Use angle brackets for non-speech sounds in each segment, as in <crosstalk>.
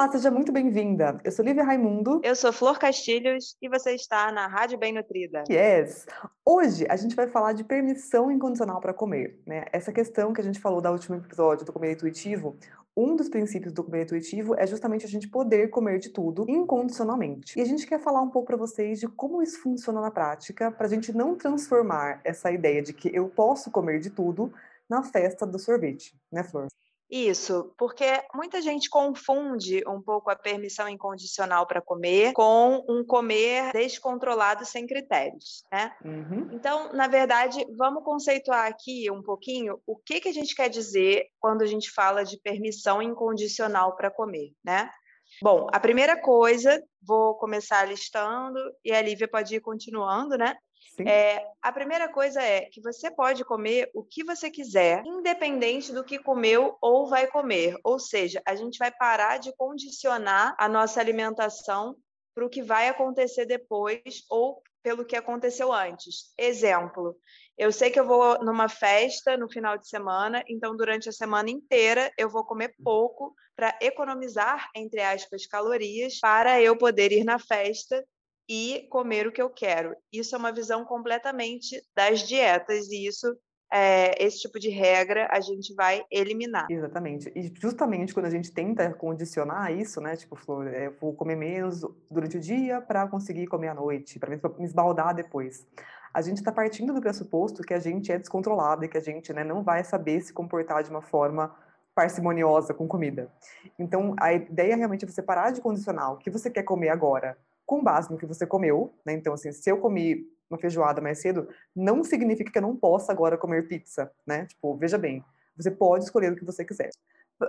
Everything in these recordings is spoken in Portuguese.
Olá, seja muito bem-vinda. Eu sou Lívia Raimundo. Eu sou Flor Castilhos e você está na Rádio Bem Nutrida. Yes! Hoje a gente vai falar de permissão incondicional para comer. Né? Essa questão que a gente falou da último episódio do Comer Intuitivo, um dos princípios do comer intuitivo é justamente a gente poder comer de tudo incondicionalmente. E a gente quer falar um pouco para vocês de como isso funciona na prática, para a gente não transformar essa ideia de que eu posso comer de tudo na festa do sorvete, né, Flor? Isso, porque muita gente confunde um pouco a permissão incondicional para comer com um comer descontrolado sem critérios, né? Uhum. Então, na verdade, vamos conceituar aqui um pouquinho o que, que a gente quer dizer quando a gente fala de permissão incondicional para comer, né? Bom, a primeira coisa, vou começar listando e a Lívia pode ir continuando, né? É, a primeira coisa é que você pode comer o que você quiser, independente do que comeu ou vai comer. Ou seja, a gente vai parar de condicionar a nossa alimentação para o que vai acontecer depois ou pelo que aconteceu antes. Exemplo, eu sei que eu vou numa festa no final de semana, então durante a semana inteira eu vou comer pouco para economizar, entre aspas, calorias para eu poder ir na festa e comer o que eu quero. Isso é uma visão completamente das dietas e isso é, esse tipo de regra a gente vai eliminar. Exatamente. E justamente quando a gente tenta condicionar isso, né? Tipo, Flor, é, eu vou comer menos durante o dia para conseguir comer à noite, para me esbaldar depois. A gente está partindo do pressuposto que a gente é descontrolado e que a gente né, não vai saber se comportar de uma forma parcimoniosa com comida. Então, a ideia realmente é você parar de condicionar o que você quer comer agora com base no que você comeu, né? Então, assim, se eu comi uma feijoada mais cedo, não significa que eu não possa agora comer pizza, né? Tipo, veja bem, você pode escolher o que você quiser.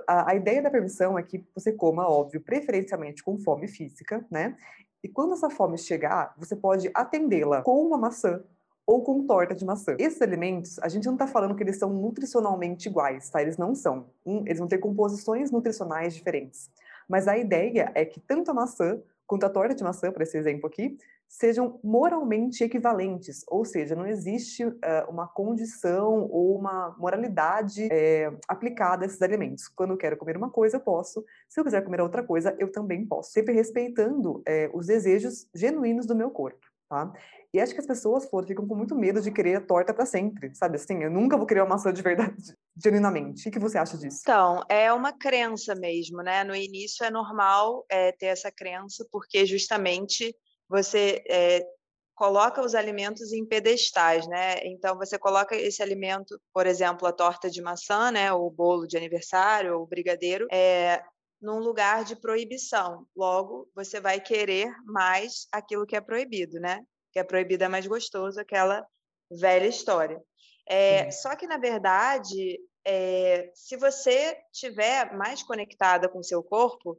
A, a ideia da permissão é que você coma, óbvio, preferencialmente com fome física, né? E quando essa fome chegar, você pode atendê-la com uma maçã ou com torta de maçã. Esses alimentos, a gente não está falando que eles são nutricionalmente iguais, tá? Eles não são. eles vão ter composições nutricionais diferentes. Mas a ideia é que tanto a maçã quanto a torta de maçã, para esse exemplo aqui, sejam moralmente equivalentes, ou seja, não existe uh, uma condição ou uma moralidade é, aplicada a esses alimentos. Quando eu quero comer uma coisa, eu posso. Se eu quiser comer outra coisa, eu também posso. Sempre respeitando é, os desejos genuínos do meu corpo, tá? E acho que as pessoas, Flor, ficam com muito medo de querer a torta para sempre, sabe? Assim, eu nunca vou querer uma maçã de verdade, <laughs> genuinamente. O que você acha disso? Então, é uma crença mesmo, né? No início é normal é, ter essa crença, porque justamente você é, coloca os alimentos em pedestais, né? Então você coloca esse alimento, por exemplo, a torta de maçã, né? O bolo de aniversário, ou o brigadeiro, é, num lugar de proibição. Logo, você vai querer mais aquilo que é proibido, né? Que é proibida é mais gostoso, aquela velha história. É, só que, na verdade, é, se você tiver mais conectada com o seu corpo,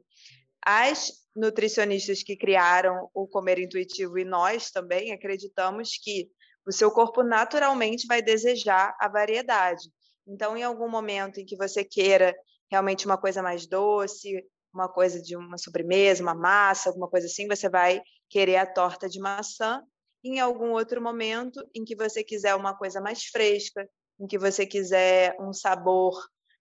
as nutricionistas que criaram o comer intuitivo e nós também acreditamos que o seu corpo naturalmente vai desejar a variedade. Então, em algum momento em que você queira realmente uma coisa mais doce, uma coisa de uma sobremesa, uma massa, alguma coisa assim, você vai querer a torta de maçã em algum outro momento em que você quiser uma coisa mais fresca, em que você quiser um sabor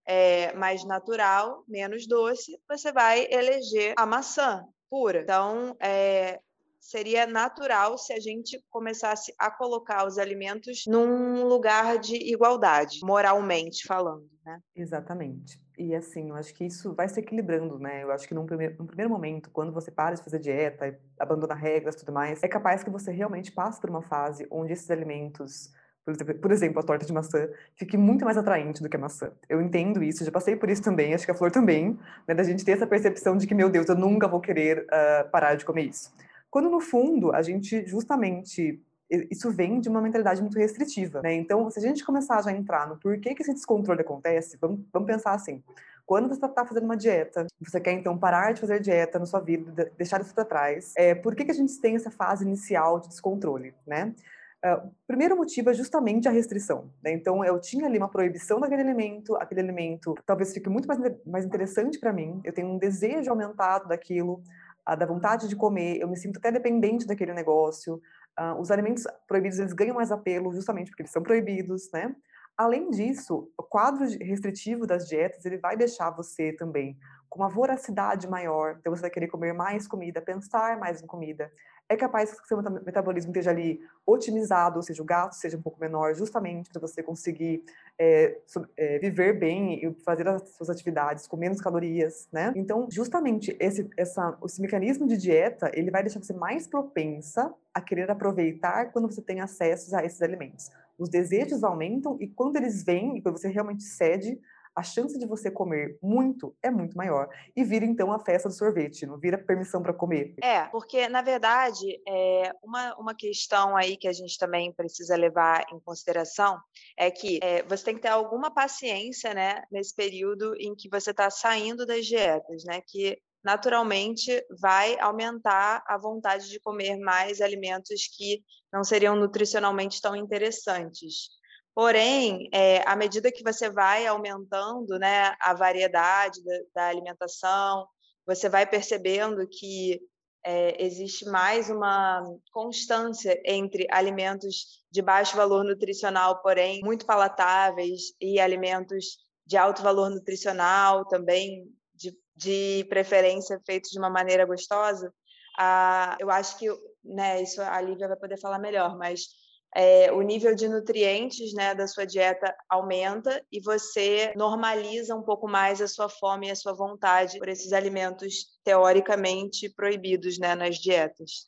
é, mais natural, menos doce, você vai eleger a maçã pura. Então, é, seria natural se a gente começasse a colocar os alimentos num lugar de igualdade, moralmente falando, né? Exatamente. E assim, eu acho que isso vai se equilibrando, né? Eu acho que num primeiro, num primeiro momento, quando você para de fazer dieta, abandona regras e tudo mais, é capaz que você realmente passe por uma fase onde esses alimentos por exemplo, a torta de maçã, fique muito mais atraente do que a maçã. Eu entendo isso, já passei por isso também, acho que a Flor também, né, da gente ter essa percepção de que, meu Deus, eu nunca vou querer uh, parar de comer isso. Quando no fundo a gente justamente isso vem de uma mentalidade muito restritiva, né? Então, se a gente começar já a entrar no porquê que esse descontrole acontece, vamos, vamos pensar assim: quando você está fazendo uma dieta, você quer então parar de fazer dieta na sua vida, deixar isso para trás, é, por que, que a gente tem essa fase inicial de descontrole, né? Uh, o primeiro motivo é justamente a restrição. Né? Então, eu tinha ali uma proibição daquele alimento, aquele alimento talvez fique muito mais, mais interessante para mim, eu tenho um desejo aumentado daquilo, a da vontade de comer, eu me sinto até dependente daquele negócio. Uh, os alimentos proibidos, eles ganham mais apelo justamente porque eles são proibidos, né? Além disso, o quadro restritivo das dietas, ele vai deixar você também com uma voracidade maior, então você vai querer comer mais comida, pensar mais em comida. É capaz que seu metabolismo esteja ali otimizado, ou seja, o gasto seja um pouco menor, justamente para você conseguir é, é, viver bem e fazer as suas atividades com menos calorias, né? Então, justamente esse, essa, esse mecanismo de dieta, ele vai deixar você mais propensa a querer aproveitar quando você tem acesso a esses alimentos. Os desejos aumentam e quando eles vêm e quando você realmente cede, a chance de você comer muito é muito maior. E vira então a festa do sorvete, não vira permissão para comer. É, porque na verdade, é, uma, uma questão aí que a gente também precisa levar em consideração é que é, você tem que ter alguma paciência, né, nesse período em que você está saindo das dietas, né, que naturalmente vai aumentar a vontade de comer mais alimentos que não seriam nutricionalmente tão interessantes. Porém, é, à medida que você vai aumentando né, a variedade da, da alimentação, você vai percebendo que é, existe mais uma constância entre alimentos de baixo valor nutricional, porém muito palatáveis, e alimentos de alto valor nutricional, também de, preferência feitos de uma maneira gostosa. Ah, eu acho que né, isso a Lívia vai poder falar melhor, mas é, o nível de nutrientes né, da sua dieta aumenta e você normaliza um pouco mais a sua fome e a sua vontade por esses alimentos teoricamente proibidos né, nas dietas.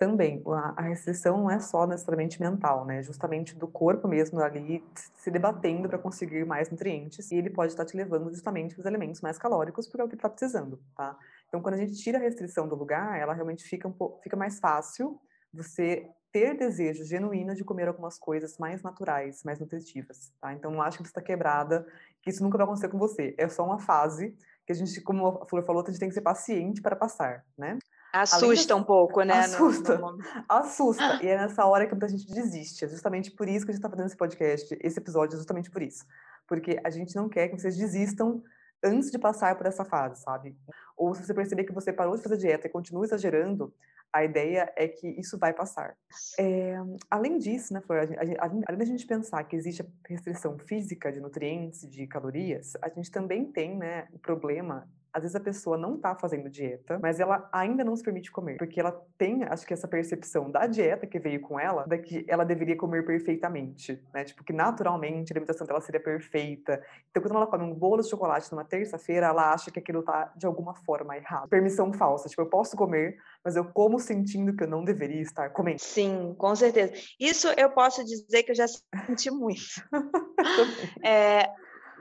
É, também, a restrição não é só necessariamente mental, né? Justamente do corpo mesmo ali se debatendo para conseguir mais nutrientes e ele pode estar te levando justamente para os alimentos mais calóricos porque é o que está precisando, tá? Então, quando a gente tira a restrição do lugar, ela realmente fica um pouco, fica mais fácil você ter desejo genuíno de comer algumas coisas mais naturais, mais nutritivas, tá? Então não acho que você está quebrada, que isso nunca vai acontecer com você. É só uma fase que a gente, como a Flor falou, a gente tem que ser paciente para passar, né? Assusta um pouco, né? Assusta, no, no assusta. E é nessa hora que a gente desiste. É justamente por isso que a gente está fazendo esse podcast, esse episódio é justamente por isso. Porque a gente não quer que vocês desistam antes de passar por essa fase, sabe? Ou se você perceber que você parou de fazer dieta e continua exagerando, a ideia é que isso vai passar. É, além disso, né, Flor, a gente, a, além da gente pensar que existe a restrição física de nutrientes, de calorias, a gente também tem né, o problema às vezes a pessoa não está fazendo dieta, mas ela ainda não se permite comer, porque ela tem, acho que essa percepção da dieta que veio com ela, da que ela deveria comer perfeitamente, né? Tipo, que naturalmente a alimentação dela seria perfeita. Então, quando ela come um bolo de chocolate numa terça-feira, ela acha que aquilo tá de alguma forma errado. Permissão falsa, tipo, eu posso comer, mas eu como sentindo que eu não deveria estar comendo. Sim, com certeza. Isso eu posso dizer que eu já senti muito. <laughs> é,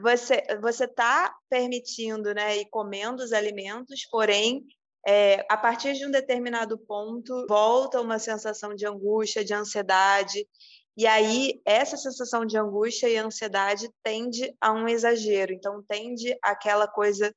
você você está permitindo, né, e comendo os alimentos, porém é, a partir de um determinado ponto volta uma sensação de angústia, de ansiedade, e aí essa sensação de angústia e ansiedade tende a um exagero, então tende aquela coisa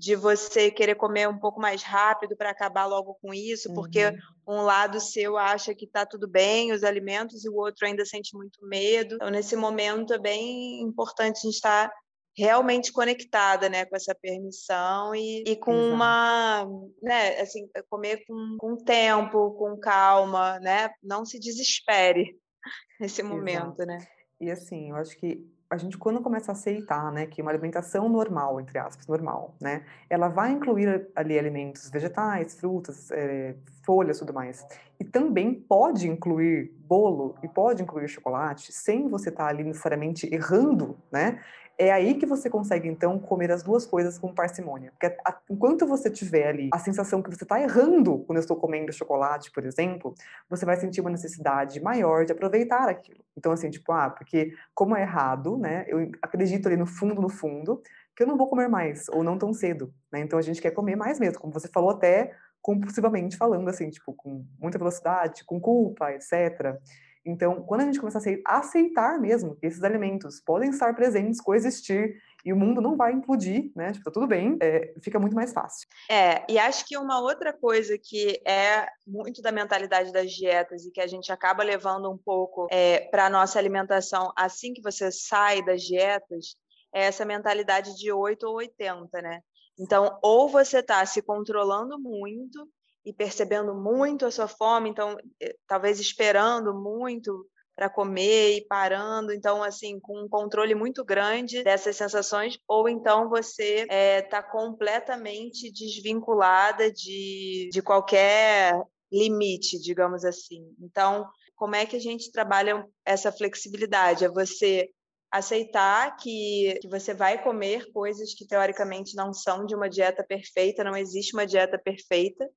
de você querer comer um pouco mais rápido para acabar logo com isso, porque uhum. um lado seu acha que está tudo bem, os alimentos, e o outro ainda sente muito medo. Então, nesse momento, é bem importante a gente estar realmente conectada, né, com essa permissão e, e com Exato. uma, né, assim, comer com, com tempo, com calma, né, não se desespere <laughs> nesse momento, Exato. né. E assim, eu acho que a gente quando começa a aceitar, né, que uma alimentação normal, entre aspas, normal, né, ela vai incluir ali alimentos vegetais, frutas, é, folhas, tudo mais, e também pode incluir bolo e pode incluir chocolate, sem você estar tá ali necessariamente errando, né, é aí que você consegue, então, comer as duas coisas com parcimônia. Porque a, enquanto você tiver ali a sensação que você está errando quando eu estou comendo chocolate, por exemplo, você vai sentir uma necessidade maior de aproveitar aquilo. Então, assim, tipo, ah, porque como é errado, né, eu acredito ali no fundo, no fundo, que eu não vou comer mais, ou não tão cedo, né? Então, a gente quer comer mais mesmo, como você falou até compulsivamente falando, assim, tipo, com muita velocidade, com culpa, etc., então, quando a gente começa a aceitar mesmo que esses alimentos podem estar presentes, coexistir, e o mundo não vai implodir, né? Tipo, tá tudo bem, é, fica muito mais fácil. É, e acho que uma outra coisa que é muito da mentalidade das dietas e que a gente acaba levando um pouco é, para a nossa alimentação assim que você sai das dietas é essa mentalidade de 8 ou 80, né? Então, ou você está se controlando muito e percebendo muito a sua fome, então eh, talvez esperando muito para comer e parando, então assim com um controle muito grande dessas sensações, ou então você está é, tá completamente desvinculada de, de qualquer limite, digamos assim. Então, como é que a gente trabalha essa flexibilidade? É você aceitar que, que você vai comer coisas que teoricamente não são de uma dieta perfeita, não existe uma dieta perfeita.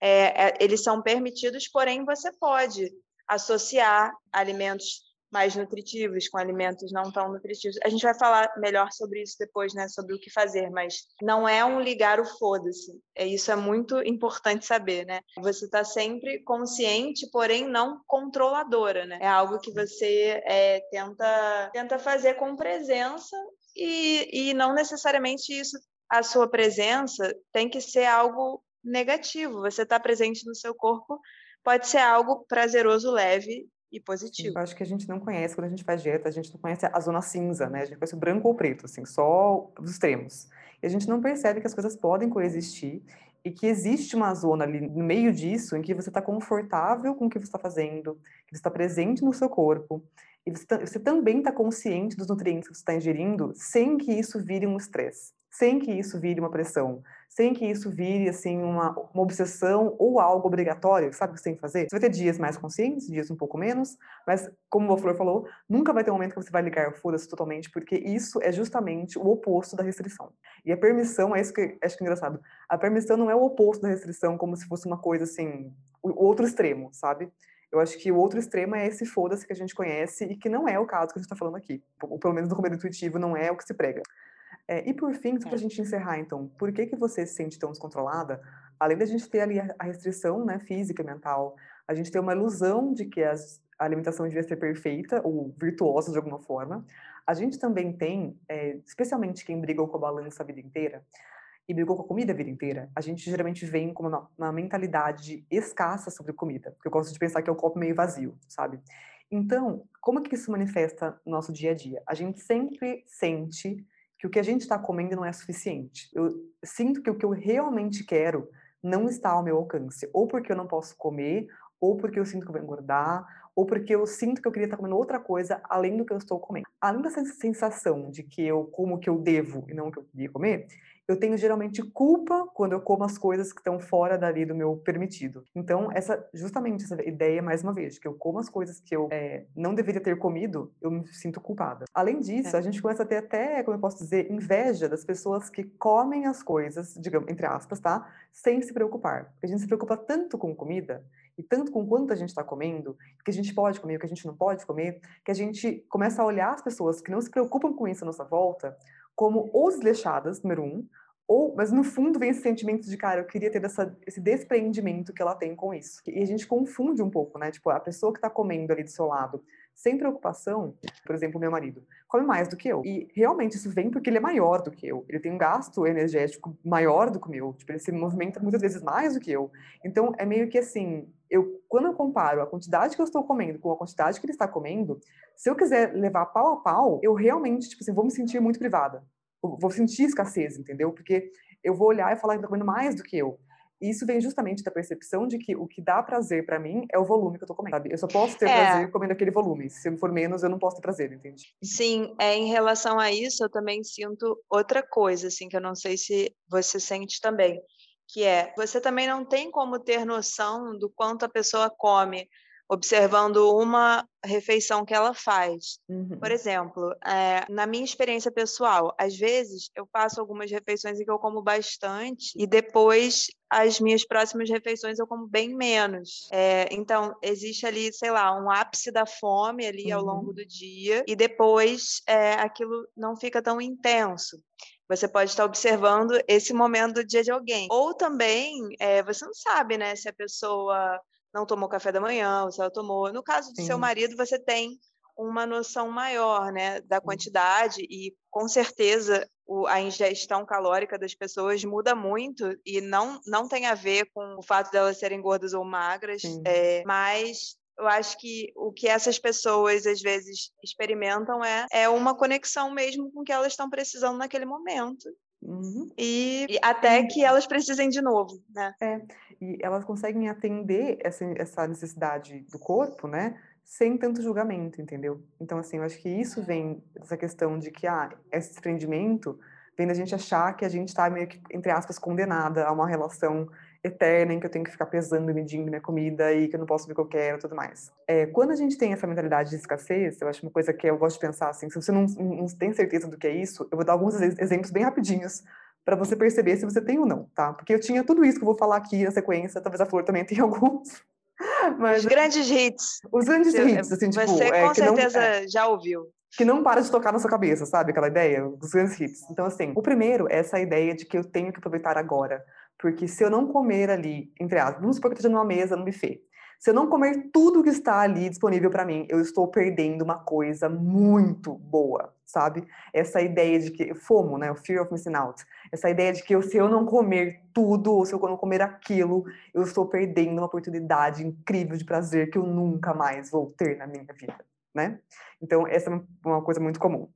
É, é, eles são permitidos, porém você pode associar alimentos mais nutritivos com alimentos não tão nutritivos. A gente vai falar melhor sobre isso depois, né, sobre o que fazer, mas não é um ligar o foda-se. É isso é muito importante saber, né? Você está sempre consciente, porém não controladora, né? É algo que você é, tenta tenta fazer com presença e, e não necessariamente isso a sua presença tem que ser algo negativo. Você está presente no seu corpo pode ser algo prazeroso, leve e positivo. Eu acho que a gente não conhece, quando a gente faz dieta, a gente não conhece a zona cinza, né? A gente conhece o branco ou o preto, assim, só os extremos. E a gente não percebe que as coisas podem coexistir e que existe uma zona ali no meio disso em que você está confortável com o que você está fazendo, que você está presente no seu corpo, e você, tá, você também está consciente dos nutrientes que você está ingerindo sem que isso vire um estresse sem que isso vire uma pressão, sem que isso vire assim uma, uma obsessão ou algo obrigatório, sabe o que você tem que fazer? Você vai ter dias mais conscientes, dias um pouco menos, mas como o Flor falou, nunca vai ter um momento que você vai ligar foda-se totalmente, porque isso é justamente o oposto da restrição. E a permissão, é isso que acho que é engraçado, a permissão não é o oposto da restrição, como se fosse uma coisa assim, o outro extremo, sabe? Eu acho que o outro extremo é esse foda-se que a gente conhece e que não é o caso que a gente está falando aqui. Ou pelo menos no comer intuitivo não é o que se prega. É, e por fim, para a é. gente encerrar, então, por que, que você se sente tão descontrolada? Além da gente ter ali a restrição né, física e mental, a gente tem uma ilusão de que as, a alimentação devia ser perfeita ou virtuosa de alguma forma. A gente também tem, é, especialmente quem brigou com a balança a vida inteira, e brigou com a comida a vida inteira, a gente geralmente vem com uma, uma mentalidade escassa sobre comida. Porque eu gosto de pensar que é o copo meio vazio, sabe? Então, como que isso manifesta no nosso dia a dia? A gente sempre sente que o que a gente está comendo não é suficiente. Eu sinto que o que eu realmente quero não está ao meu alcance, ou porque eu não posso comer, ou porque eu sinto que eu vou engordar, ou porque eu sinto que eu queria estar comendo outra coisa além do que eu estou comendo. Além dessa sensação de que eu como o que eu devo e não o que eu queria comer, eu tenho geralmente culpa quando eu como as coisas que estão fora dali do meu permitido. Então, essa justamente essa ideia, mais uma vez, que eu como as coisas que eu é, não deveria ter comido, eu me sinto culpada. Além disso, é. a gente começa a ter até, como eu posso dizer, inveja das pessoas que comem as coisas, digamos, entre aspas, tá? Sem se preocupar. Porque a gente se preocupa tanto com comida e tanto com quanto a gente está comendo, que a gente pode comer, o que a gente não pode comer, que a gente começa a olhar as pessoas que não se preocupam com isso à nossa volta como ou desleixadas, número um, ou, mas no fundo vem esse sentimento de, cara, eu queria ter essa, esse despreendimento que ela tem com isso. E a gente confunde um pouco, né? Tipo, a pessoa que está comendo ali do seu lado, sem preocupação, por exemplo, meu marido, come mais do que eu. E realmente isso vem porque ele é maior do que eu. Ele tem um gasto energético maior do que o meu. Tipo, ele se movimenta muitas vezes mais do que eu. Então, é meio que assim, eu, quando eu comparo a quantidade que eu estou comendo com a quantidade que ele está comendo, se eu quiser levar pau a pau, eu realmente, tipo assim, vou me sentir muito privada vou sentir escassez, entendeu? Porque eu vou olhar e falar que está comendo mais do que eu. E isso vem justamente da percepção de que o que dá prazer para mim é o volume que eu tô comendo, sabe? Eu só posso ter é. prazer comendo aquele volume. Se for menos, eu não posso ter prazer, entende? Sim, é, em relação a isso, eu também sinto outra coisa, assim, que eu não sei se você sente também, que é, você também não tem como ter noção do quanto a pessoa come observando uma refeição que ela faz. Uhum. Por exemplo, é, na minha experiência pessoal, às vezes eu faço algumas refeições em que eu como bastante e depois as minhas próximas refeições eu como bem menos. É, então, existe ali, sei lá, um ápice da fome ali uhum. ao longo do dia e depois é, aquilo não fica tão intenso. Você pode estar observando esse momento do dia de alguém. Ou também, você não sabe, né, se a pessoa não tomou café da manhã, se ela tomou. No caso do Sim. seu marido, você tem uma noção maior, né, da quantidade e com certeza o, a ingestão calórica das pessoas muda muito e não não tem a ver com o fato delas serem gordas ou magras, é, mas eu acho que o que essas pessoas às vezes experimentam é, é uma conexão mesmo com o que elas estão precisando naquele momento. Uhum. E, e, até que elas precisem de novo, né? É, e elas conseguem atender essa, essa necessidade do corpo, né? sem tanto julgamento, entendeu? Então, assim, eu acho que isso vem dessa questão de que, ah, esse desprendimento vem da gente achar que a gente está meio que, entre aspas, condenada a uma relação eterna em que eu tenho que ficar pesando e medindo minha comida e que eu não posso ver o que eu quero e tudo mais. É, quando a gente tem essa mentalidade de escassez, eu acho uma coisa que eu gosto de pensar assim, se você não, não tem certeza do que é isso, eu vou dar alguns exemplos bem rapidinhos para você perceber se você tem ou não, tá? Porque eu tinha tudo isso que eu vou falar aqui na sequência, talvez a Flor também tenha <laughs> alguns. Mas, os grandes hits. Os grandes hits, assim, você tipo... Você é, com certeza não, é, já ouviu. Que não para de tocar na sua cabeça, sabe? Aquela ideia, os grandes hits. Então, assim, o primeiro é essa ideia de que eu tenho que aproveitar agora. Porque se eu não comer ali, entre aspas, vamos supor que eu esteja numa mesa, no buffet. Se eu não comer tudo que está ali disponível para mim, eu estou perdendo uma coisa muito boa, sabe? Essa ideia de que, FOMO, né? O Fear of Missing Out. Essa ideia de que eu, se eu não comer tudo, ou se eu não comer aquilo, eu estou perdendo uma oportunidade incrível de prazer que eu nunca mais vou ter na minha vida, né? Então, essa é uma coisa muito comum.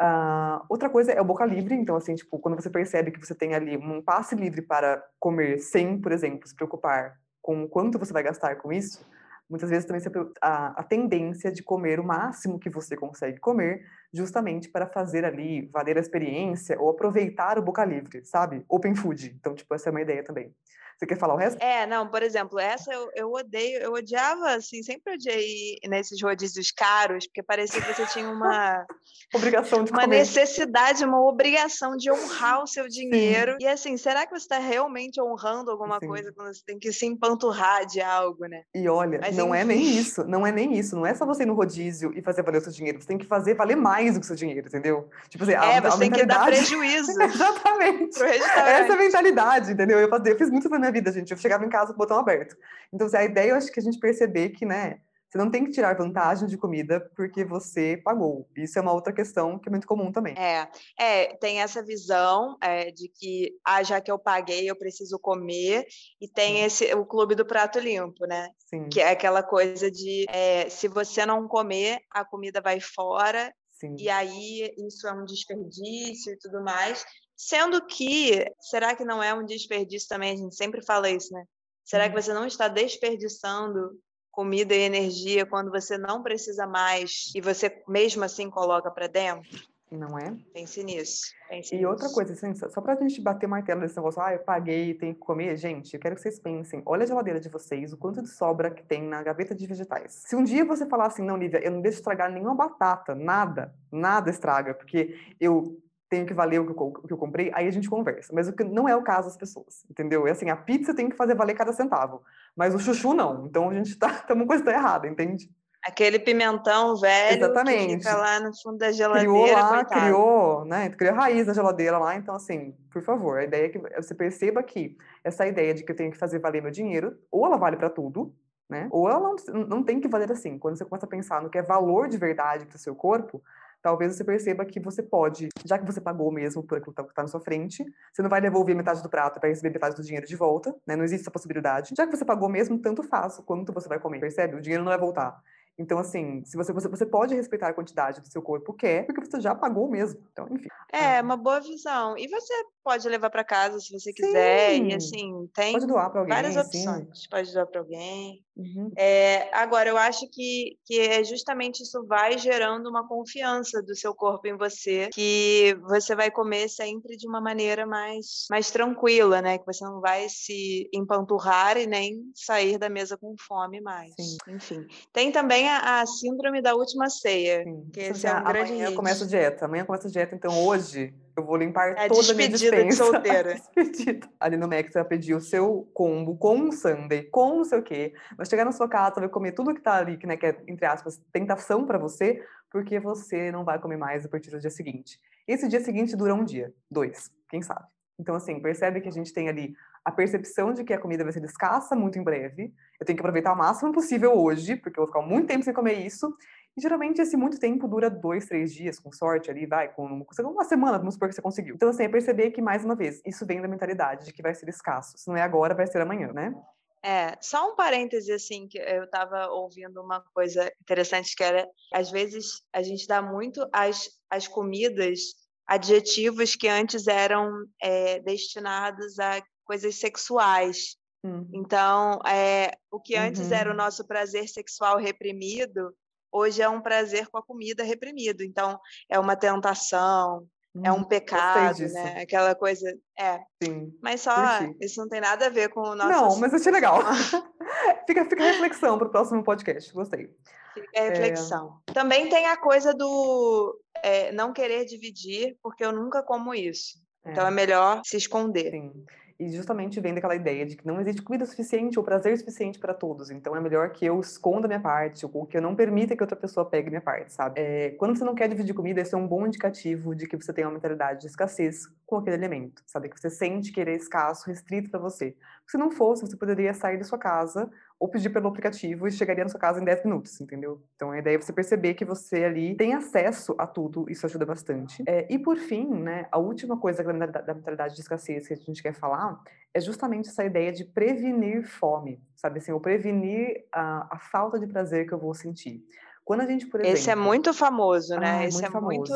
Uh, outra coisa é o boca livre, então, assim, tipo, quando você percebe que você tem ali um passe livre para comer sem, por exemplo, se preocupar com quanto você vai gastar com isso, muitas vezes também a, a tendência de comer o máximo que você consegue comer, justamente para fazer ali valer a experiência ou aproveitar o boca livre, sabe? Open food. Então, tipo, essa é uma ideia também. Você quer falar o resto? É, não, por exemplo, essa eu, eu odeio, eu odiava, assim, sempre odiei nesses rodízios caros, porque parecia que você tinha uma <laughs> obrigação de uma comer. necessidade, uma obrigação de honrar o seu dinheiro. Sim. E assim, será que você está realmente honrando alguma Sim. coisa quando você tem que se empanturrar de algo, né? E olha, Mas, não é nem isso, não é nem isso, não é só você ir no rodízio e fazer valer o seu dinheiro, você tem que fazer valer mais do que o seu dinheiro, entendeu? Tipo assim, é, a, você a tem mentalidade... que dar prejuízo. <laughs> Exatamente. Essa é a mentalidade, entendeu? Eu, fazia, eu fiz muito na minha vida, gente. Eu chegava em casa com o botão aberto. Então, assim, a ideia, eu acho que a gente perceber que, né, você não tem que tirar vantagem de comida porque você pagou. Isso é uma outra questão que é muito comum também. É, é tem essa visão é, de que, ah, já que eu paguei, eu preciso comer. E tem esse o clube do prato limpo, né? Sim. Que é aquela coisa de é, se você não comer, a comida vai fora. Sim. E aí isso é um desperdício e tudo mais. Sendo que, será que não é um desperdício também? A gente sempre fala isso, né? Será que uhum. você não está desperdiçando comida e energia quando você não precisa mais e você mesmo assim coloca para dentro? Não é? Pense nisso. Pense e nisso. outra coisa, assim, só para a gente bater martelo nesse negócio, ah, eu paguei, tenho que comer. Gente, eu quero que vocês pensem, olha a geladeira de vocês, o quanto de sobra que tem na gaveta de vegetais. Se um dia você falar assim, não, Lívia, eu não deixo estragar nenhuma batata, nada, nada estraga, porque eu tenho que valer o que, eu, o que eu comprei, aí a gente conversa. Mas o que não é o caso das pessoas, entendeu? É assim, a pizza tem que fazer valer cada centavo, mas o chuchu não. Então a gente tá, <laughs> tá uma coisa tá errada, entende? Aquele pimentão velho Exatamente. que fica lá no fundo da geladeira, Criou lá, coitado. criou, né? Criou raiz da geladeira lá, então assim, por favor, a ideia é que você perceba que essa ideia de que eu tenho que fazer valer meu dinheiro, ou ela vale para tudo, né? Ou ela não, não tem que valer assim. Quando você começa a pensar no que é valor de verdade para o seu corpo, talvez você perceba que você pode, já que você pagou mesmo por aquilo que está tá na sua frente, você não vai devolver metade do prato para receber metade do dinheiro de volta, né? Não existe essa possibilidade. Já que você pagou mesmo, tanto faz quanto você vai comer, percebe? O dinheiro não vai voltar. Então, assim, se você, você, você pode respeitar a quantidade do seu corpo quer, porque você já pagou mesmo. Então, enfim. É, uma boa visão. E você pode levar para casa se você quiser. Sim. E assim, tem pode doar alguém, várias opções. Sim. Pode doar para alguém. Uhum. É, agora, eu acho que, que é justamente isso vai gerando uma confiança do seu corpo em você, que você vai comer sempre de uma maneira mais, mais tranquila, né? Que você não vai se empanturrar e nem sair da mesa com fome mais. Sim. Enfim. Tem também a, a, síndrome da última ceia, Sim. que esse é um grande Amanhã começa a dieta. Amanhã começa a dieta, então hoje eu vou limpar é toda a minha dispensa. De <laughs> solteira. despedida. Ali no Mac, você vai pedir o seu combo com um sundae, com não sei o quê. Vai chegar na sua casa, vai comer tudo que tá ali, que, né, que é, entre aspas, tentação para você, porque você não vai comer mais a partir do dia seguinte. Esse dia seguinte dura um dia, dois, quem sabe. Então, assim, percebe que a gente tem ali a percepção de que a comida vai ser escassa muito em breve. Eu tenho que aproveitar o máximo possível hoje, porque eu vou ficar muito tempo sem comer isso. E geralmente esse muito tempo dura dois, três dias, com sorte ali, vai, com uma semana, vamos supor que você conseguiu. Então, assim, é perceber que, mais uma vez, isso vem da mentalidade de que vai ser escasso. Se não é agora, vai ser amanhã, né? É, só um parêntese, assim, que eu estava ouvindo uma coisa interessante, que era, às vezes, a gente dá muito às, às comidas adjetivos que antes eram é, destinados a coisas sexuais. Hum. Então, é, o que antes uhum. era o uhum. nosso prazer sexual reprimido, hoje é um prazer com a comida reprimido. Então, é uma tentação, hum, é um hum, pecado, né? Aquela coisa. É. Sim. Mas só, curti. isso não tem nada a ver com o nosso. Não, mas achei legal. <laughs> fica, fica a reflexão para o próximo podcast. Gostei. Fica a reflexão. É... Também tem a coisa do é, não querer dividir, porque eu nunca como isso. Então é, é melhor se esconder. Sim. E justamente vem daquela ideia de que não existe comida suficiente ou prazer suficiente para todos. Então é melhor que eu esconda minha parte, ou que eu não permita que outra pessoa pegue minha parte, sabe? É, quando você não quer dividir comida, isso é um bom indicativo de que você tem uma mentalidade de escassez com aquele elemento, sabe? Que você sente que ele é escasso, restrito para você. Se não fosse, você poderia sair da sua casa ou pedir pelo aplicativo e chegaria na sua casa em 10 minutos, entendeu? Então a ideia é você perceber que você ali tem acesso a tudo, isso ajuda bastante. É, e por fim, né, a última coisa da, da mentalidade de escassez que a gente quer falar é justamente essa ideia de prevenir fome, sabe assim, ou prevenir a, a falta de prazer que eu vou sentir. Quando a gente, por exemplo... Esse é muito famoso, né? Ah, Esse é muito,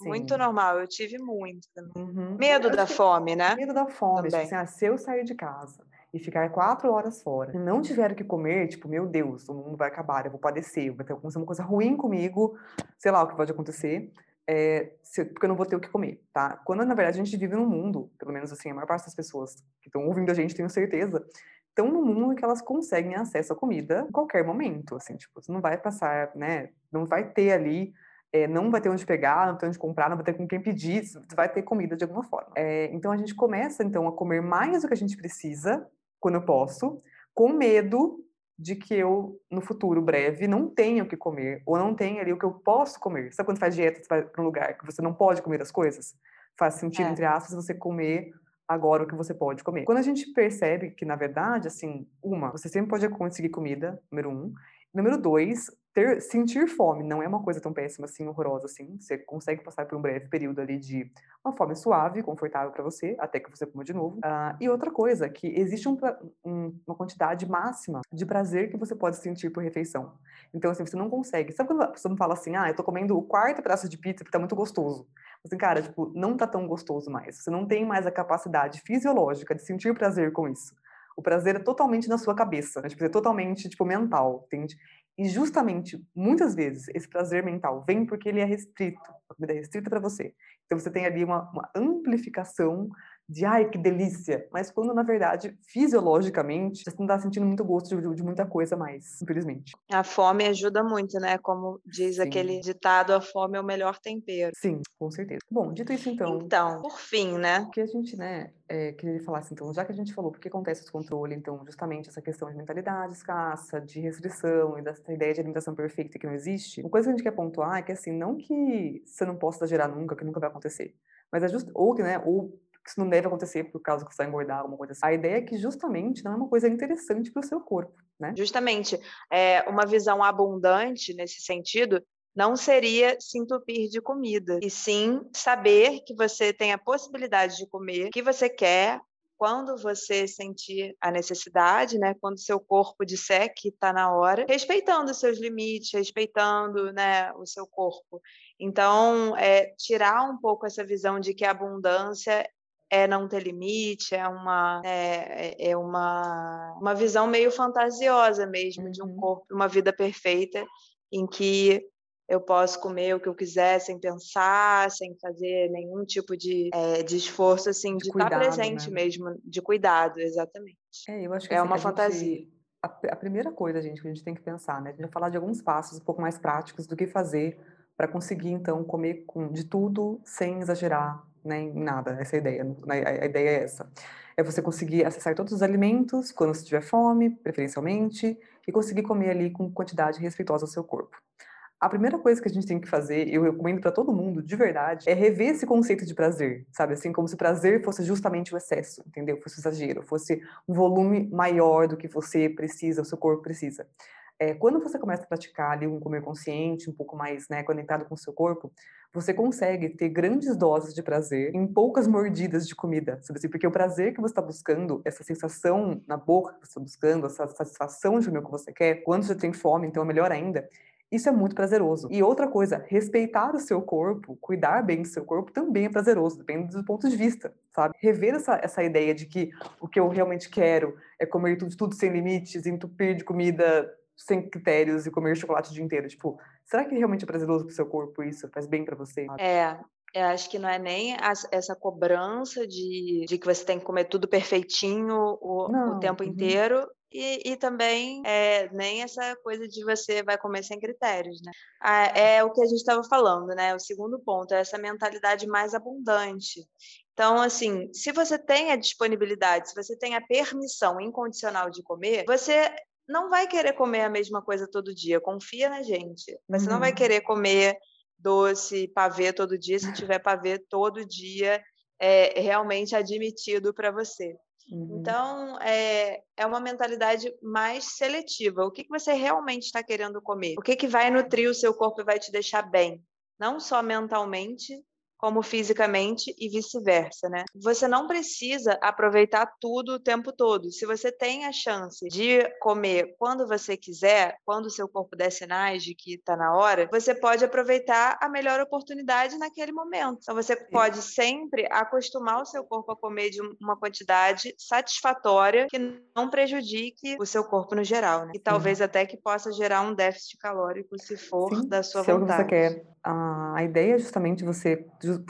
muito normal, eu tive muito. Uhum. Medo da fome, né? Medo da fome, tipo assim, ah, se eu sair de casa e ficar quatro horas fora não tiver o que comer, tipo, meu Deus, o mundo vai acabar, eu vou padecer, vai ter uma coisa ruim comigo, sei lá o que pode acontecer, é, se, porque eu não vou ter o que comer, tá? Quando, na verdade, a gente vive num mundo, pelo menos assim, a maior parte das pessoas que estão ouvindo a gente, tenho certeza, estão num mundo que elas conseguem acesso à comida em qualquer momento, assim, tipo, você não vai passar, né, não vai ter ali é, não vai ter onde pegar, não vai ter onde comprar, não vai ter com quem pedir, vai ter comida de alguma forma. É, então a gente começa então a comer mais do que a gente precisa quando eu posso, com medo de que eu, no futuro breve, não tenha o que comer, ou não tenha ali o que eu posso comer. Sabe quando faz dieta, você vai para um lugar que você não pode comer as coisas? Faz sentido, é. entre aspas, você comer agora o que você pode comer. Quando a gente percebe que, na verdade, assim, uma, você sempre pode conseguir comida, número um. Número dois, ter, sentir fome não é uma coisa tão péssima assim, horrorosa assim. Você consegue passar por um breve período ali de uma fome suave, confortável para você, até que você coma de novo. Uh, e outra coisa, que existe um, um, uma quantidade máxima de prazer que você pode sentir por refeição. Então, assim, você não consegue. Sabe quando a pessoa me fala assim, ah, eu tô comendo o quarto pedaço de pizza porque tá muito gostoso? Assim, cara, tipo, não tá tão gostoso mais. Você não tem mais a capacidade fisiológica de sentir prazer com isso. O prazer é totalmente na sua cabeça, né? tipo, é totalmente, tipo, mental, entende? E justamente, muitas vezes, esse prazer mental vem porque ele é restrito, a comida é restrita para você. Então você tem ali uma, uma amplificação de ai, que delícia, mas quando na verdade, fisiologicamente, você não está sentindo muito gosto de, de, muita coisa mais, infelizmente. A fome ajuda muito, né? Como diz Sim. aquele ditado, a fome é o melhor tempero. Sim, com certeza. Bom, dito isso então. Então, por fim, né? O que a gente, né, é, queria falar assim, então, já que a gente falou porque acontece esse controle, então, justamente essa questão de mentalidade escassa, de restrição e dessa ideia de alimentação perfeita que não existe, uma coisa que a gente quer pontuar é que, assim, não que você não possa exagerar nunca, que nunca vai acontecer, mas é just, ou que, né, ou que isso não deve acontecer por causa que você vai engordar, alguma coisa assim. A ideia é que justamente não é uma coisa interessante para o seu corpo, né? Justamente, é, uma visão abundante nesse sentido não seria se entupir de comida, e sim saber que você tem a possibilidade de comer o que você quer, quando você sentir a necessidade, né, quando seu corpo disser que está na hora, respeitando os seus limites, respeitando, né, o seu corpo. Então, é, tirar um pouco essa visão de que a abundância é não ter limite, é uma, é, é, é uma, uma visão meio fantasiosa mesmo de um uhum. corpo, uma vida perfeita em que eu posso comer o que eu quiser sem pensar, sem fazer nenhum tipo de, é, de esforço, assim, de, de cuidado, estar presente né? mesmo, de cuidado, exatamente. É, eu acho que é assim, uma fantasia. Gente, a, a, primeira coisa, gente, que a gente tem que pensar, né? A gente vai falar de alguns passos um pouco mais práticos do que fazer para conseguir, então, comer com, de tudo sem exagerar, né, em nada, essa é a ideia, né, a ideia é essa. É você conseguir acessar todos os alimentos quando você tiver fome, preferencialmente, e conseguir comer ali com quantidade respeitosa ao seu corpo. A primeira coisa que a gente tem que fazer, eu recomendo para todo mundo, de verdade, é rever esse conceito de prazer, sabe? Assim, como se prazer fosse justamente o excesso, entendeu? Fosse o exagero, fosse um volume maior do que você precisa, o seu corpo precisa. É, quando você começa a praticar ali um comer consciente, um pouco mais né, conectado com o seu corpo, você consegue ter grandes doses de prazer em poucas mordidas de comida, sabe assim? Porque o prazer que você está buscando, essa sensação na boca que você está buscando, essa satisfação de comer o que você quer, quando você tem fome, então é melhor ainda, Isso é muito prazeroso. E outra coisa, respeitar o seu corpo, cuidar bem do seu corpo também é prazeroso, depende do ponto de vista, sabe? Rever essa, essa ideia de que o que eu realmente quero é comer tudo, tudo sem limites, entupir de comida sem critérios e comer chocolate o dia inteiro. Tipo, será que realmente é prazeroso pro seu corpo isso? Faz bem para você? É, eu acho que não é nem essa cobrança de, de que você tem que comer tudo perfeitinho o, não, o tempo uhum. inteiro, e, e também é, nem essa coisa de você vai comer sem critérios, né? É o que a gente estava falando, né? O segundo ponto é essa mentalidade mais abundante. Então, assim, se você tem a disponibilidade, se você tem a permissão incondicional de comer, você não vai querer comer a mesma coisa todo dia. Confia na gente. Você uhum. não vai uhum. querer comer doce, pavê todo dia, se tiver pavê todo dia é realmente admitido para você. Uhum. Então, é, é uma mentalidade mais seletiva. O que, que você realmente está querendo comer? O que, que vai nutrir o seu corpo e vai te deixar bem? Não só mentalmente, como fisicamente e vice-versa, né? Você não precisa aproveitar tudo o tempo todo. Se você tem a chance de comer quando você quiser, quando o seu corpo der sinais de que está na hora, você pode aproveitar a melhor oportunidade naquele momento. Então você pode sempre acostumar o seu corpo a comer de uma quantidade satisfatória que não prejudique o seu corpo no geral, né? E talvez até que possa gerar um déficit calórico se for Sim, da sua se vontade. É que você quer. A ideia é justamente você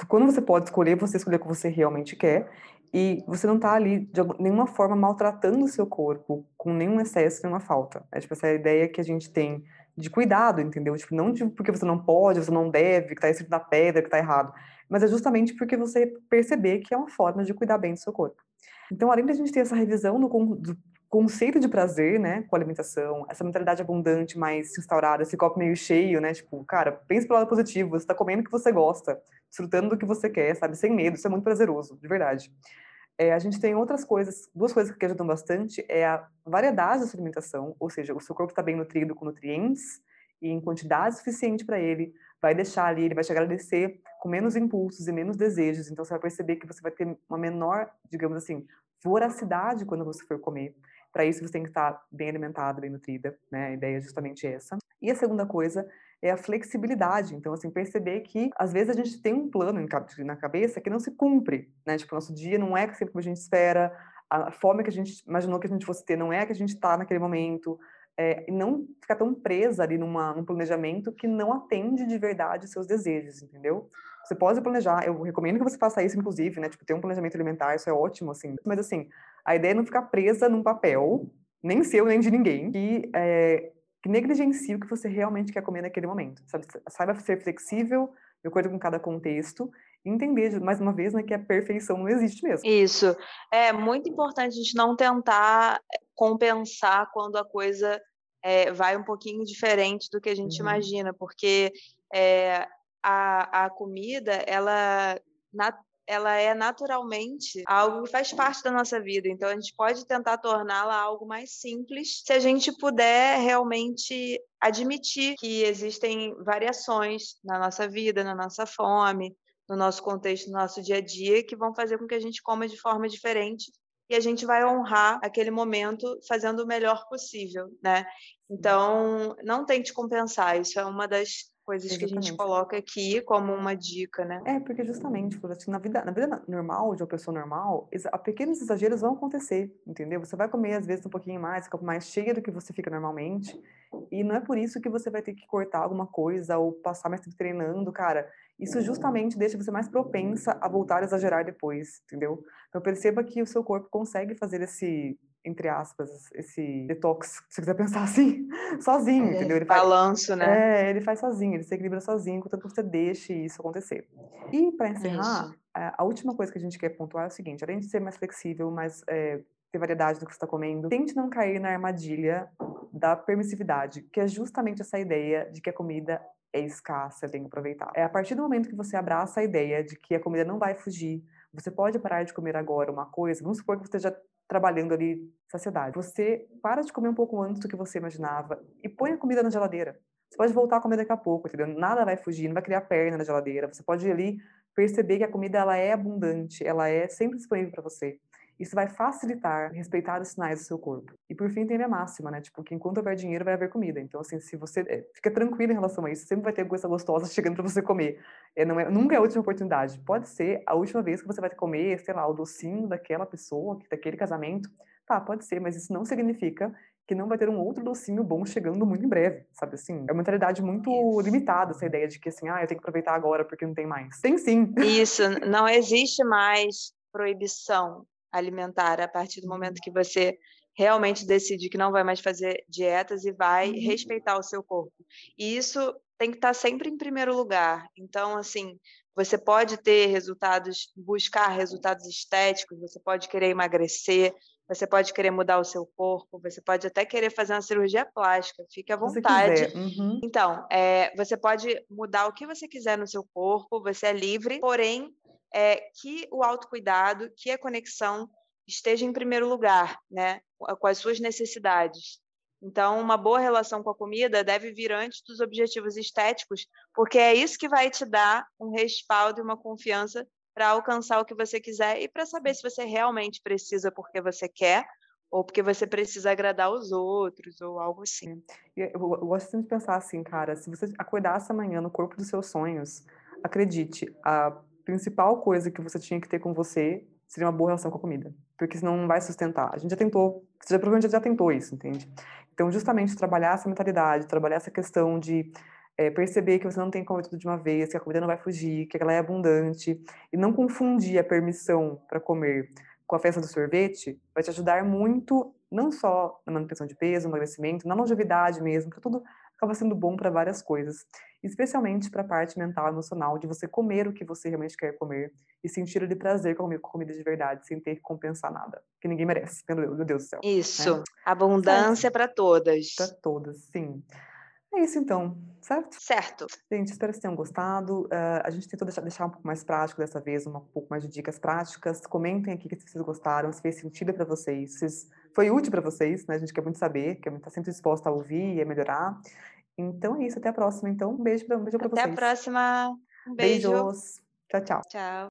quando você pode escolher, você escolher o que você realmente quer e você não está ali de nenhuma forma maltratando o seu corpo com nenhum excesso, nenhuma falta. É tipo essa ideia que a gente tem de cuidado, entendeu? Tipo, não de porque você não pode, você não deve, que tá escrito na pedra, que tá errado, mas é justamente porque você perceber que é uma forma de cuidar bem do seu corpo. Então, além da gente ter essa revisão do, do conceito de prazer, né, com a alimentação, essa mentalidade abundante, mais instaurada, esse copo meio cheio, né, tipo, cara, pense pelo lado positivo, você tá comendo o que você gosta, desfrutando do que você quer, sabe, sem medo, isso é muito prazeroso, de verdade. É, a gente tem outras coisas, duas coisas que ajudam bastante, é a variedade da sua alimentação, ou seja, o seu corpo está bem nutrido com nutrientes e em quantidade suficiente para ele, vai deixar ali, ele vai te agradecer com menos impulsos e menos desejos, então você vai perceber que você vai ter uma menor, digamos assim, voracidade quando você for comer. Para isso, você tem que estar bem alimentada, bem nutrida, né? A ideia é justamente essa. E a segunda coisa é a flexibilidade. Então, assim, perceber que às vezes a gente tem um plano na cabeça que não se cumpre, né? Tipo, nosso dia não é sempre como a gente espera, a fome que a gente imaginou que a gente fosse ter não é a que a gente está naquele momento. É, e não ficar tão presa ali numa, num planejamento que não atende de verdade os seus desejos, entendeu? Você pode planejar, eu recomendo que você faça isso, inclusive, né? Tipo, ter um planejamento alimentar, isso é ótimo, assim. Mas, assim, a ideia é não ficar presa num papel, nem seu, nem de ninguém, que, é, que negligencie o que você realmente quer comer naquele momento. Sabe? Saiba ser flexível, de acordo com cada contexto, e entender, mais uma vez, né, que a perfeição não existe mesmo. Isso. É muito importante a gente não tentar eh, compensar quando a coisa é, vai um pouquinho diferente do que a gente uhum. imagina, porque é, a, a comida, ela, na, ela é naturalmente algo que faz parte da nossa vida. Então, a gente pode tentar torná-la algo mais simples se a gente puder realmente admitir que existem variações na nossa vida, na nossa fome, no nosso contexto, no nosso dia a dia, que vão fazer com que a gente coma de forma diferente e a gente vai honrar aquele momento fazendo o melhor possível, né? Então, não tente compensar, isso é uma das coisas Exatamente. que a gente coloca aqui como uma dica, né? É, porque justamente, assim, na vida, na vida normal, de uma pessoa normal, pequenos exageros vão acontecer, entendeu? Você vai comer, às vezes, um pouquinho mais, fica mais cheia do que você fica normalmente, e não é por isso que você vai ter que cortar alguma coisa ou passar mais tempo treinando, cara. Isso justamente deixa você mais propensa a voltar a exagerar depois, entendeu? Então perceba que o seu corpo consegue fazer esse entre aspas, esse detox, se você quiser pensar <laughs> assim, sozinho, é, entendeu? Ele balanço, faz, né? É, ele faz sozinho, ele se equilibra sozinho, contanto que você deixe isso acontecer. E para encerrar, isso. a última coisa que a gente quer pontuar é o seguinte: além de ser mais flexível, mais é, ter variedade do que você está comendo, tente não cair na armadilha da permissividade, que é justamente essa ideia de que a comida é escassa, é bem aproveitada. É a partir do momento que você abraça a ideia de que a comida não vai fugir, você pode parar de comer agora uma coisa, vamos supor que você já trabalhando ali saciedade. Você para de comer um pouco antes do que você imaginava e põe a comida na geladeira. Você pode voltar a comer daqui a pouco, entendeu? Nada vai fugir, não vai criar perna na geladeira. Você pode ali perceber que a comida ela é abundante, ela é sempre disponível para você. Isso vai facilitar respeitar os sinais do seu corpo. E por fim, tem a minha máxima, né? Tipo, que enquanto houver dinheiro, vai haver comida. Então, assim, se você é, fica tranquilo em relação a isso, sempre vai ter coisa gostosa <laughs> chegando para você comer. É, não é, nunca é a última oportunidade. Pode ser a última vez que você vai comer, sei lá, o docinho daquela pessoa, daquele casamento. Tá, pode ser, mas isso não significa que não vai ter um outro docinho bom chegando muito em breve, sabe assim? É uma mentalidade muito Isso. limitada essa ideia de que assim, ah, eu tenho que aproveitar agora porque não tem mais. Tem sim. Isso, não existe mais proibição alimentar a partir do momento uhum. que você realmente decide que não vai mais fazer dietas e vai uhum. respeitar o seu corpo. E isso tem que estar sempre em primeiro lugar. Então, assim, você pode ter resultados, buscar resultados estéticos, você pode querer emagrecer, você pode querer mudar o seu corpo, você pode até querer fazer uma cirurgia plástica, fique à vontade. Uhum. Então, é, você pode mudar o que você quiser no seu corpo, você é livre, porém, é, que o autocuidado, que a conexão esteja em primeiro lugar, né, com as suas necessidades. Então, uma boa relação com a comida deve vir antes dos objetivos estéticos, porque é isso que vai te dar um respaldo e uma confiança para alcançar o que você quiser e para saber se você realmente precisa porque você quer ou porque você precisa agradar os outros ou algo assim. Eu, gosto sempre de pensar assim, cara, se você acordasse amanhã no corpo dos seus sonhos, acredite, a principal coisa que você tinha que ter com você seria uma boa relação com a comida, porque senão não vai sustentar. A gente já tentou, você já, provavelmente já tentou isso, entende? Então, justamente trabalhar essa mentalidade, trabalhar essa questão de é, perceber que você não tem que comer tudo de uma vez, que a comida não vai fugir, que ela é abundante, e não confundir a permissão para comer com a festa do sorvete, vai te ajudar muito, não só na manutenção de peso, no emagrecimento, na longevidade mesmo, porque tudo acaba sendo bom para várias coisas, especialmente para a parte mental, emocional, de você comer o que você realmente quer comer e sentir de prazer com a comida de verdade, sem ter que compensar nada, que ninguém merece, meu Deus do céu. Isso, né? abundância para todas. Para todas, sim. É isso então, certo? Certo. Gente, espero que vocês tenham gostado. Uh, a gente tentou deixar, deixar, um pouco mais prático dessa vez, um pouco mais de dicas práticas. Comentem aqui se vocês gostaram, se fez sentido para vocês, se foi útil para vocês, né? A gente quer muito saber, quer estar tá sempre disposta a ouvir e a melhorar. Então é isso, até a próxima. Então, um beijo para um beijo vocês. Até a próxima. Um beijo. Beijos. Tchau, tchau. Tchau.